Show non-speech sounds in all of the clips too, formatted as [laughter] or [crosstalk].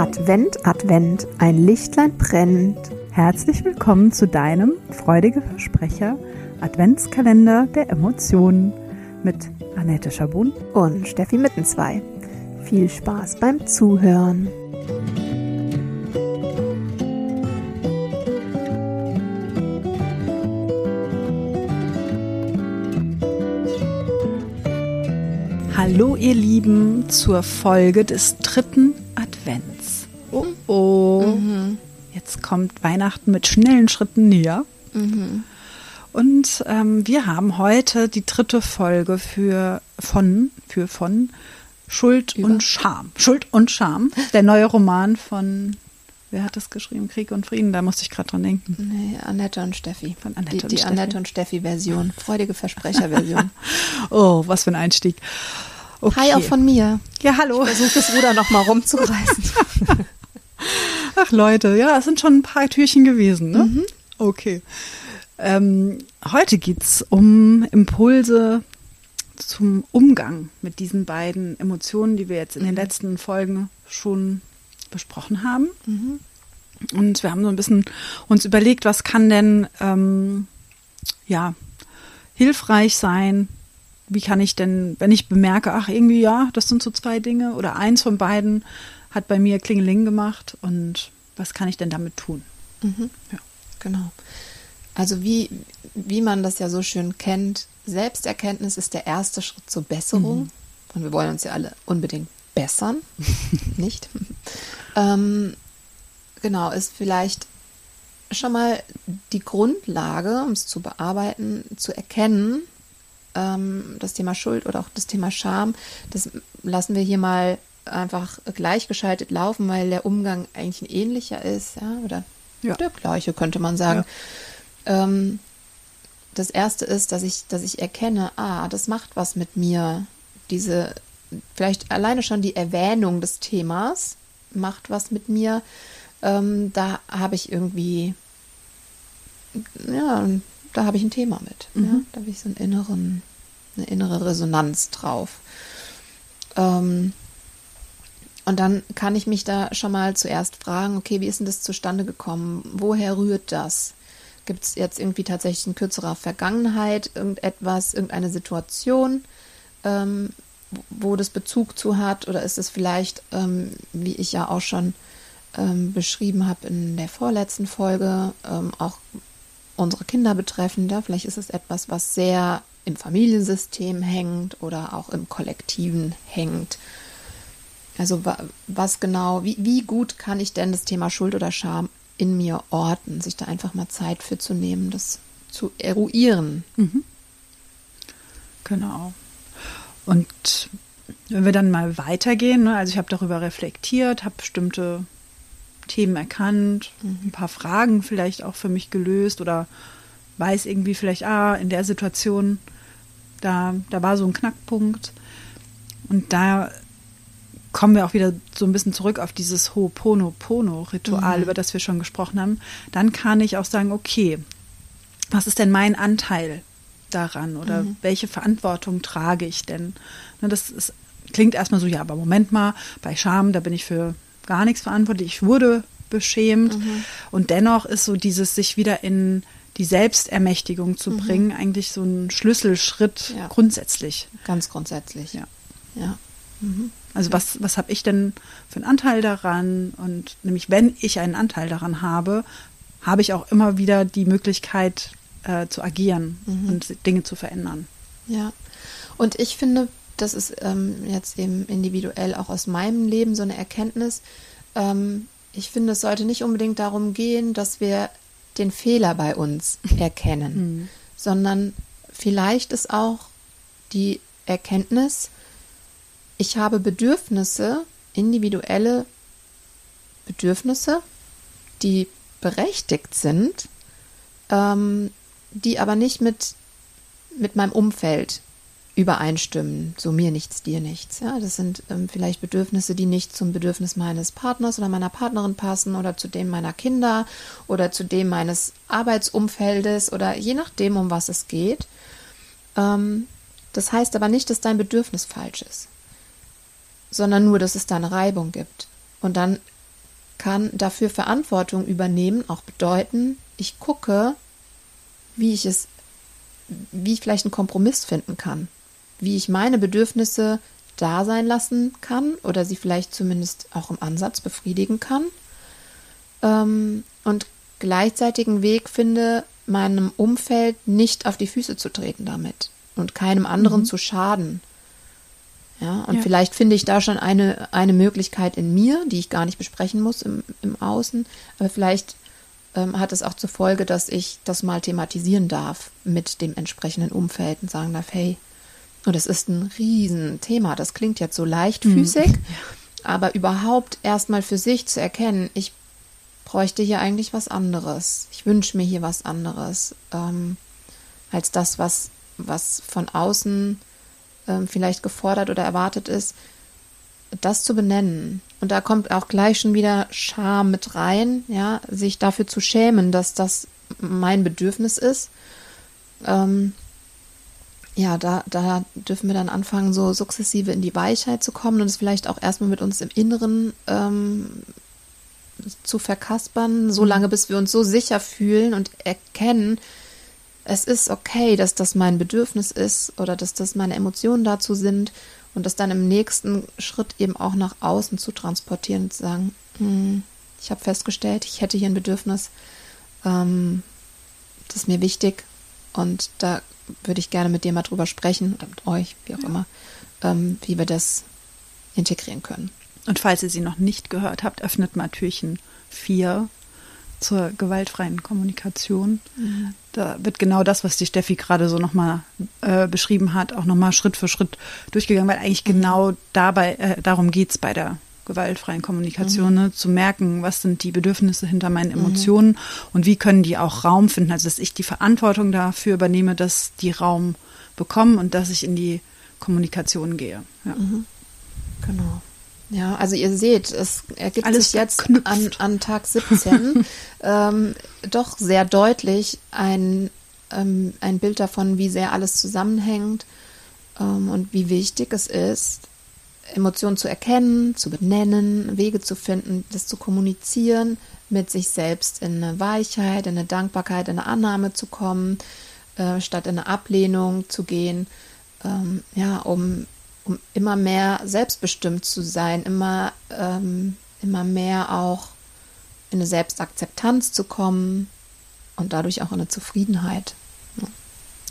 Advent, Advent, ein Lichtlein brennt. Herzlich willkommen zu deinem freudige Versprecher Adventskalender der Emotionen mit Annette Schabun und Steffi Mittenzwei. Viel Spaß beim Zuhören. Hallo ihr Lieben zur Folge des dritten Advents. Oh oh, mhm. jetzt kommt Weihnachten mit schnellen Schritten näher. Mhm. Und ähm, wir haben heute die dritte Folge für von für von Schuld Über. und Scham. Schuld und Scham, der neue Roman von Wer hat das geschrieben? Krieg und Frieden, da musste ich gerade dran denken. Nee, Annette und Steffi. Von Annette die, und die Steffi. Annette und Steffi-Version. Freudige Versprecher-Version. [laughs] oh, was für ein Einstieg. Okay. Hi auch von mir. Ja, hallo. Ich versuche das Ruder nochmal rumzureißen. [laughs] Ach Leute, ja, es sind schon ein paar Türchen gewesen, ne? Mhm. Okay. Ähm, heute geht's um Impulse zum Umgang mit diesen beiden Emotionen, die wir jetzt in den mhm. letzten Folgen schon besprochen haben. Mhm. Und wir haben so ein bisschen uns überlegt, was kann denn ähm, ja hilfreich sein? Wie kann ich denn, wenn ich bemerke, ach irgendwie ja, das sind so zwei Dinge oder eins von beiden hat bei mir Klingeling gemacht und was kann ich denn damit tun? Mhm. Ja. Genau. Also wie, wie man das ja so schön kennt, Selbsterkenntnis ist der erste Schritt zur Besserung. Mhm. Und wir wollen uns ja alle unbedingt bessern, [laughs] nicht? ähm, genau, ist vielleicht schon mal die Grundlage, um es zu bearbeiten, zu erkennen, ähm, das Thema Schuld oder auch das Thema Scham, das lassen wir hier mal einfach gleichgeschaltet laufen, weil der Umgang eigentlich ein ähnlicher ist, ja, oder ja. der gleiche, könnte man sagen. Ja. Ähm, das erste ist, dass ich, dass ich erkenne, ah, das macht was mit mir. Diese, vielleicht alleine schon die Erwähnung des Themas macht was mit mir. Ähm, da habe ich irgendwie, ja, da habe ich ein Thema mit. Mhm. Ja? Da habe ich so einen inneren, eine innere Resonanz drauf. Ähm, und dann kann ich mich da schon mal zuerst fragen, okay, wie ist denn das zustande gekommen? Woher rührt das? Gibt es jetzt irgendwie tatsächlich in kürzerer Vergangenheit irgendetwas, irgendeine Situation, ähm, wo das Bezug zu hat? Oder ist es vielleicht, ähm, wie ich ja auch schon ähm, beschrieben habe in der vorletzten Folge, ähm, auch unsere Kinder betreffend? Ja? Vielleicht ist es etwas, was sehr im Familiensystem hängt oder auch im Kollektiven hängt. Also was genau, wie, wie gut kann ich denn das Thema Schuld oder Scham in mir orten, sich da einfach mal Zeit für zu nehmen, das zu eruieren. Mhm. Genau. Und wenn wir dann mal weitergehen, ne, also ich habe darüber reflektiert, habe bestimmte Themen erkannt, mhm. ein paar Fragen vielleicht auch für mich gelöst oder weiß irgendwie vielleicht, ah, in der Situation, da, da war so ein Knackpunkt. Und da kommen wir auch wieder so ein bisschen zurück auf dieses Ho'oponopono-Ritual, mhm. über das wir schon gesprochen haben. Dann kann ich auch sagen, okay, was ist denn mein Anteil daran oder mhm. welche Verantwortung trage ich denn? Ne, das ist, klingt erstmal so, ja, aber Moment mal, bei Scham, da bin ich für gar nichts verantwortlich. Ich wurde beschämt. Mhm. Und dennoch ist so dieses sich wieder in die Selbstermächtigung zu mhm. bringen, eigentlich so ein Schlüsselschritt ja. grundsätzlich. Ganz grundsätzlich. Ja. Ja. Mhm. Also was, was habe ich denn für einen Anteil daran? Und nämlich, wenn ich einen Anteil daran habe, habe ich auch immer wieder die Möglichkeit äh, zu agieren mhm. und Dinge zu verändern. Ja, und ich finde, das ist ähm, jetzt eben individuell auch aus meinem Leben so eine Erkenntnis. Ähm, ich finde, es sollte nicht unbedingt darum gehen, dass wir den Fehler bei uns [laughs] erkennen, mhm. sondern vielleicht ist auch die Erkenntnis, ich habe Bedürfnisse, individuelle Bedürfnisse, die berechtigt sind, ähm, die aber nicht mit, mit meinem Umfeld übereinstimmen. So mir nichts, dir nichts. Ja, das sind ähm, vielleicht Bedürfnisse, die nicht zum Bedürfnis meines Partners oder meiner Partnerin passen oder zu dem meiner Kinder oder zu dem meines Arbeitsumfeldes oder je nachdem, um was es geht. Ähm, das heißt aber nicht, dass dein Bedürfnis falsch ist sondern nur, dass es da eine Reibung gibt. Und dann kann dafür Verantwortung übernehmen, auch bedeuten, ich gucke, wie ich es, wie ich vielleicht einen Kompromiss finden kann, wie ich meine Bedürfnisse da sein lassen kann oder sie vielleicht zumindest auch im Ansatz befriedigen kann ähm, und gleichzeitigen Weg finde, meinem Umfeld nicht auf die Füße zu treten damit und keinem anderen mhm. zu schaden. Ja, und ja. vielleicht finde ich da schon eine, eine Möglichkeit in mir, die ich gar nicht besprechen muss im, im Außen, aber vielleicht ähm, hat es auch zur Folge, dass ich das mal thematisieren darf mit dem entsprechenden Umfeld und sagen darf, hey, und es ist ein Riesenthema, das klingt jetzt so leichtfüßig, mhm. [laughs] aber überhaupt erstmal für sich zu erkennen, ich bräuchte hier eigentlich was anderes. Ich wünsche mir hier was anderes ähm, als das, was, was von außen ähm, vielleicht gefordert oder erwartet ist, das zu benennen. Und da kommt auch gleich schon wieder Scham mit rein, ja, sich dafür zu schämen, dass das mein Bedürfnis ist. Ähm, ja, da, da dürfen wir dann anfangen, so sukzessive in die Weichheit zu kommen und es vielleicht auch erstmal mit uns im Inneren ähm, zu verkaspern, so mhm. lange, bis wir uns so sicher fühlen und erkennen, es ist okay, dass das mein Bedürfnis ist oder dass das meine Emotionen dazu sind und das dann im nächsten Schritt eben auch nach außen zu transportieren und zu sagen, hm, ich habe festgestellt, ich hätte hier ein Bedürfnis, ähm, das ist mir wichtig und da würde ich gerne mit dir mal drüber sprechen oder mit euch, wie auch ja. immer, ähm, wie wir das integrieren können. Und falls ihr sie noch nicht gehört habt, öffnet mal Türchen 4 zur gewaltfreien Kommunikation. Mhm. Da wird genau das, was die Steffi gerade so nochmal äh, beschrieben hat, auch nochmal Schritt für Schritt durchgegangen, weil eigentlich mhm. genau dabei, äh, darum geht es bei der gewaltfreien Kommunikation, mhm. ne? zu merken, was sind die Bedürfnisse hinter meinen mhm. Emotionen und wie können die auch Raum finden. Also dass ich die Verantwortung dafür übernehme, dass die Raum bekommen und dass ich in die Kommunikation gehe. Ja. Genau. Ja, also ihr seht, es ergibt Alles sich jetzt an, an, Tag [laughs] 17 ähm, doch sehr deutlich ein, ähm, ein Bild davon, wie sehr alles zusammenhängt ähm, und wie wichtig es ist, Emotionen zu erkennen, zu benennen, Wege zu finden, das zu kommunizieren, mit sich selbst in eine Weichheit, in eine Dankbarkeit, in eine Annahme zu kommen, äh, statt in eine Ablehnung zu gehen, ähm, ja, um um immer mehr selbstbestimmt zu sein, immer, ähm, immer mehr auch in eine Selbstakzeptanz zu kommen und dadurch auch in eine Zufriedenheit.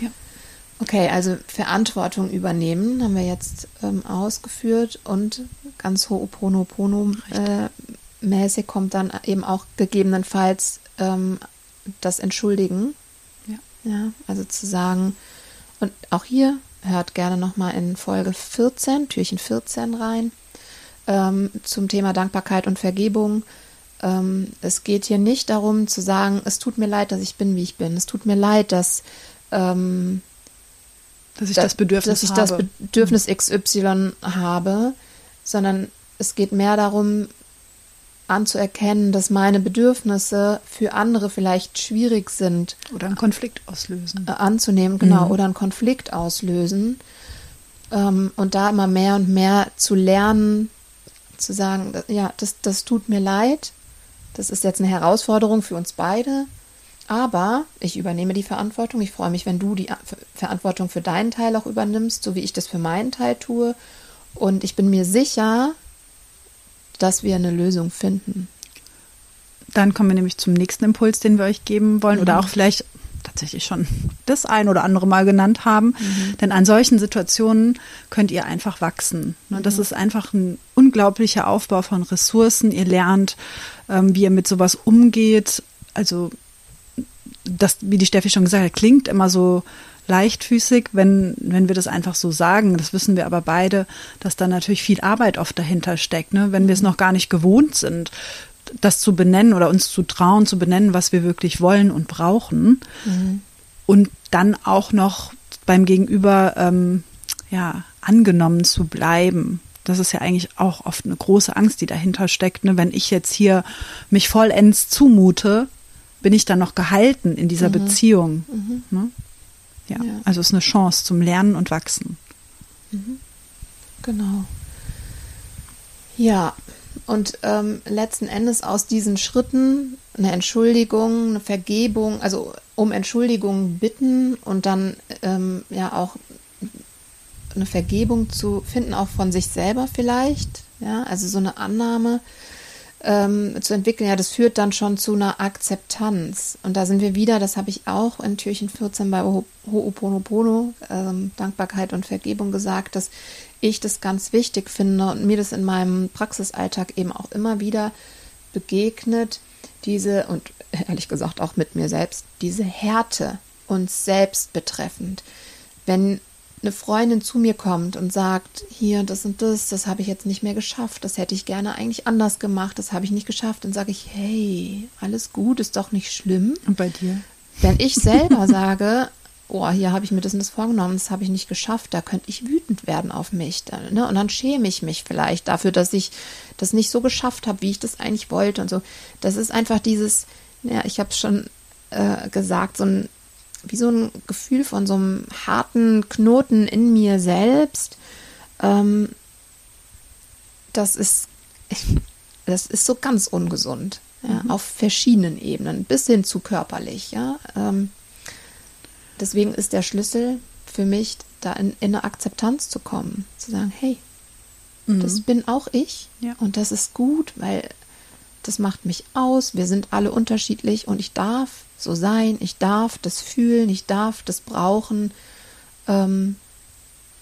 Ja. Okay, also Verantwortung übernehmen haben wir jetzt ähm, ausgeführt und ganz Ho'oponopono-mäßig äh, kommt dann eben auch gegebenenfalls ähm, das Entschuldigen. Ja. ja. Also zu sagen, und auch hier hört gerne nochmal in Folge 14, Türchen 14 rein, ähm, zum Thema Dankbarkeit und Vergebung. Ähm, es geht hier nicht darum zu sagen, es tut mir leid, dass ich bin, wie ich bin. Es tut mir leid, dass, ähm, dass ich das Bedürfnis, dass ich das Bedürfnis XY habe, sondern es geht mehr darum, anzuerkennen, dass meine Bedürfnisse für andere vielleicht schwierig sind. Oder einen Konflikt auslösen. Äh, anzunehmen, genau, mhm. oder einen Konflikt auslösen. Ähm, und da immer mehr und mehr zu lernen, zu sagen, ja, das, das tut mir leid, das ist jetzt eine Herausforderung für uns beide, aber ich übernehme die Verantwortung. Ich freue mich, wenn du die Verantwortung für deinen Teil auch übernimmst, so wie ich das für meinen Teil tue. Und ich bin mir sicher, dass wir eine Lösung finden. Dann kommen wir nämlich zum nächsten Impuls, den wir euch geben wollen mhm. oder auch vielleicht tatsächlich schon das ein oder andere Mal genannt haben. Mhm. Denn an solchen Situationen könnt ihr einfach wachsen. Ne, das mhm. ist einfach ein unglaublicher Aufbau von Ressourcen. Ihr lernt, ähm, wie ihr mit sowas umgeht. Also das, wie die Steffi schon gesagt hat, klingt immer so leichtfüßig, wenn, wenn wir das einfach so sagen. Das wissen wir aber beide, dass da natürlich viel Arbeit oft dahinter steckt, ne? wenn wir es mhm. noch gar nicht gewohnt sind, das zu benennen oder uns zu trauen, zu benennen, was wir wirklich wollen und brauchen. Mhm. Und dann auch noch beim Gegenüber ähm, ja, angenommen zu bleiben. Das ist ja eigentlich auch oft eine große Angst, die dahinter steckt. Ne? Wenn ich jetzt hier mich vollends zumute, bin ich dann noch gehalten in dieser mhm. Beziehung. Mhm. Ne? Ja, ja. also es ist eine Chance zum Lernen und Wachsen. Mhm. Genau. Ja, und ähm, letzten Endes aus diesen Schritten eine Entschuldigung, eine Vergebung, also um Entschuldigung bitten und dann ähm, ja auch eine Vergebung zu finden, auch von sich selber vielleicht, ja, also so eine Annahme ähm, zu entwickeln, ja, das führt dann schon zu einer Akzeptanz. Und da sind wir wieder, das habe ich auch in Türchen 14 bei Ho Ho'oponopono, ähm, Dankbarkeit und Vergebung gesagt, dass ich das ganz wichtig finde und mir das in meinem Praxisalltag eben auch immer wieder begegnet, diese, und ehrlich gesagt auch mit mir selbst, diese Härte uns selbst betreffend. Wenn eine Freundin zu mir kommt und sagt, hier, das und das, das habe ich jetzt nicht mehr geschafft, das hätte ich gerne eigentlich anders gemacht, das habe ich nicht geschafft, dann sage ich, hey, alles gut, ist doch nicht schlimm. Und bei dir? Wenn ich selber [laughs] sage, oh, hier habe ich mir das und das vorgenommen, das habe ich nicht geschafft, da könnte ich wütend werden auf mich. Dann, ne? Und dann schäme ich mich vielleicht dafür, dass ich das nicht so geschafft habe, wie ich das eigentlich wollte und so. Das ist einfach dieses, ja, ich habe es schon äh, gesagt, so ein, wie so ein Gefühl von so einem harten Knoten in mir selbst. Ähm, das ist, [laughs] das ist so ganz ungesund. Ja, mhm. Auf verschiedenen Ebenen, bis hin zu körperlich, ja. Ähm, deswegen ist der Schlüssel für mich, da in, in eine Akzeptanz zu kommen, zu sagen, hey, mhm. das bin auch ich ja. und das ist gut, weil das macht mich aus, wir sind alle unterschiedlich und ich darf so sein, ich darf das fühlen, ich darf das brauchen. Ähm,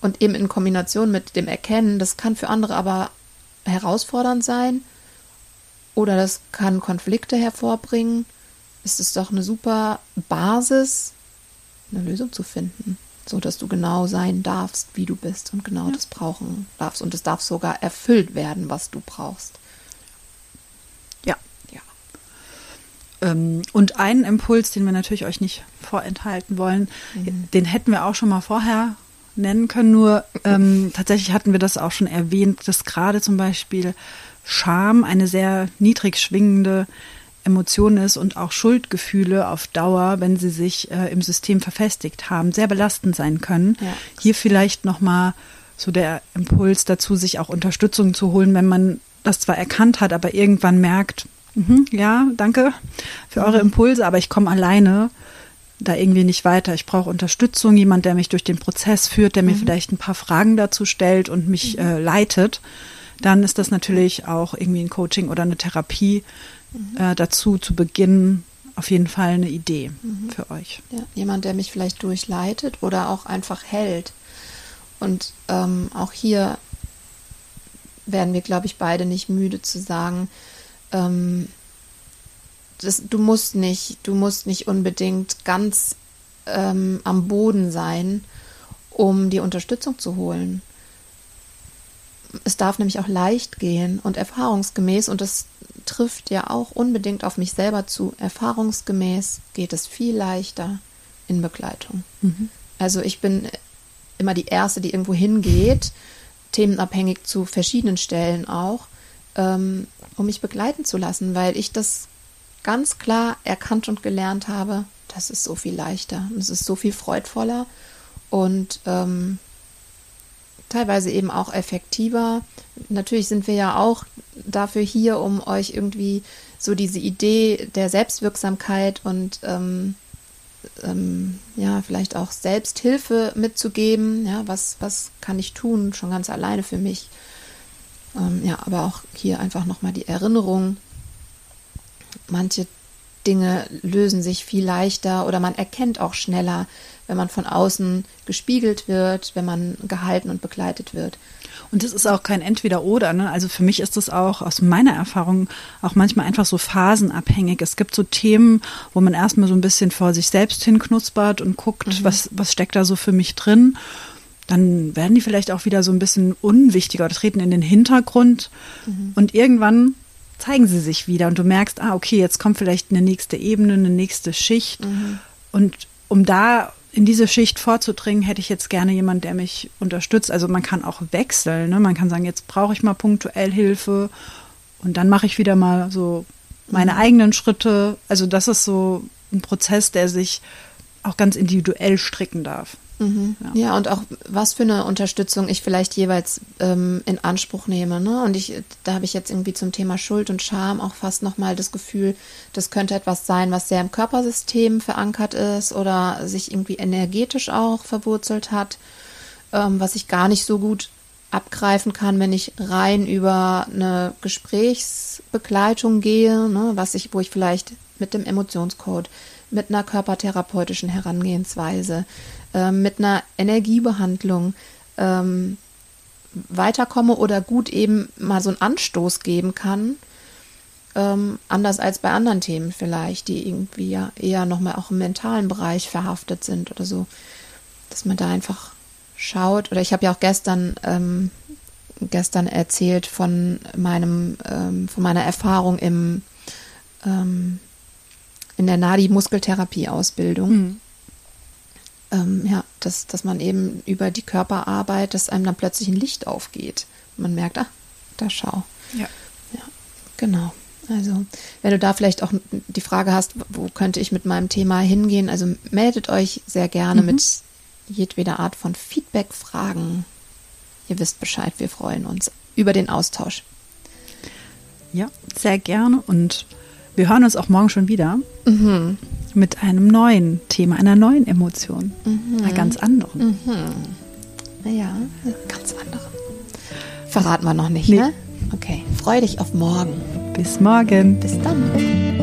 und eben in Kombination mit dem Erkennen, das kann für andere aber herausfordernd sein oder das kann Konflikte hervorbringen, ist es doch eine super Basis, eine Lösung zu finden, so dass du genau sein darfst, wie du bist und genau ja. das brauchen darfst und es darf sogar erfüllt werden, was du brauchst. Ja. Ja. Ähm, und einen Impuls, den wir natürlich euch nicht vorenthalten wollen, mhm. den hätten wir auch schon mal vorher nennen können. Nur ähm, tatsächlich hatten wir das auch schon erwähnt, dass gerade zum Beispiel Scham eine sehr niedrig schwingende Emotion ist und auch Schuldgefühle auf Dauer, wenn sie sich äh, im System verfestigt haben, sehr belastend sein können. Ja. Hier vielleicht nochmal so der Impuls dazu, sich auch Unterstützung zu holen, wenn man das zwar erkannt hat, aber irgendwann merkt, mh, ja, danke für eure mhm. Impulse, aber ich komme alleine da irgendwie nicht weiter. Ich brauche Unterstützung, jemand, der mich durch den Prozess führt, der mir mhm. vielleicht ein paar Fragen dazu stellt und mich mhm. äh, leitet. Dann ist das natürlich auch irgendwie ein Coaching oder eine Therapie, mhm. äh, dazu zu beginnen auf jeden Fall eine Idee mhm. für euch. Ja, jemand, der mich vielleicht durchleitet oder auch einfach hält. Und ähm, auch hier werden wir, glaube ich, beide nicht müde zu sagen, ähm, das, du musst nicht, du musst nicht unbedingt ganz ähm, am Boden sein, um die Unterstützung zu holen. Es darf nämlich auch leicht gehen und erfahrungsgemäß, und das trifft ja auch unbedingt auf mich selber zu. Erfahrungsgemäß geht es viel leichter in Begleitung. Mhm. Also ich bin immer die Erste, die irgendwo hingeht, themenabhängig zu verschiedenen Stellen auch, ähm, um mich begleiten zu lassen, weil ich das ganz klar erkannt und gelernt habe, das ist so viel leichter und es ist so viel freudvoller und ähm, teilweise eben auch effektiver. Natürlich sind wir ja auch dafür hier, um euch irgendwie so diese Idee der Selbstwirksamkeit und ähm, ähm, ja, vielleicht auch Selbsthilfe mitzugeben. Ja, was, was kann ich tun, schon ganz alleine für mich. Ähm, ja, aber auch hier einfach nochmal die Erinnerung. Manche Dinge lösen sich viel leichter oder man erkennt auch schneller, wenn man von außen gespiegelt wird, wenn man gehalten und begleitet wird. Und es ist auch kein Entweder-Oder. Ne? Also für mich ist es auch aus meiner Erfahrung auch manchmal einfach so phasenabhängig. Es gibt so Themen, wo man erstmal so ein bisschen vor sich selbst hinknuspert und guckt, mhm. was, was steckt da so für mich drin. Dann werden die vielleicht auch wieder so ein bisschen unwichtiger oder treten in den Hintergrund. Mhm. Und irgendwann zeigen sie sich wieder und du merkst, ah, okay, jetzt kommt vielleicht eine nächste Ebene, eine nächste Schicht. Mhm. Und um da in diese Schicht vorzudringen, hätte ich jetzt gerne jemanden, der mich unterstützt. Also man kann auch wechseln. Ne? Man kann sagen, jetzt brauche ich mal punktuell Hilfe und dann mache ich wieder mal so meine mhm. eigenen Schritte. Also das ist so ein Prozess, der sich auch ganz individuell stricken darf. Mhm. Ja. ja. und auch was für eine Unterstützung ich vielleicht jeweils ähm, in Anspruch nehme. Ne? Und ich, da habe ich jetzt irgendwie zum Thema Schuld und Scham auch fast nochmal das Gefühl, das könnte etwas sein, was sehr im Körpersystem verankert ist oder sich irgendwie energetisch auch verwurzelt hat, ähm, was ich gar nicht so gut abgreifen kann, wenn ich rein über eine Gesprächsbegleitung gehe, ne, was ich, wo ich vielleicht mit dem Emotionscode, mit einer körpertherapeutischen Herangehensweise, äh, mit einer Energiebehandlung ähm, weiterkomme oder gut eben mal so einen Anstoß geben kann, ähm, anders als bei anderen Themen vielleicht, die irgendwie ja eher nochmal auch im mentalen Bereich verhaftet sind oder so, dass man da einfach schaut. Oder ich habe ja auch gestern ähm, gestern erzählt von meinem ähm, von meiner Erfahrung im ähm, in der Nadi-Muskeltherapie-Ausbildung. Mhm. Ähm, ja, dass, dass man eben über die Körperarbeit, dass einem dann plötzlich ein Licht aufgeht. Man merkt, ah, da schau. Ja. Ja, genau. Also, wenn du da vielleicht auch die Frage hast, wo könnte ich mit meinem Thema hingehen, also meldet euch sehr gerne mhm. mit jedweder Art von Feedback, Fragen. Ihr wisst Bescheid, wir freuen uns über den Austausch. Ja, sehr gerne und wir hören uns auch morgen schon wieder mhm. mit einem neuen Thema, einer neuen Emotion, mhm. einer ganz anderen. Mhm. Ja, ganz anderen. Verraten wir noch nicht, nee. ne? Okay, freu dich auf morgen. Bis morgen. Bis dann.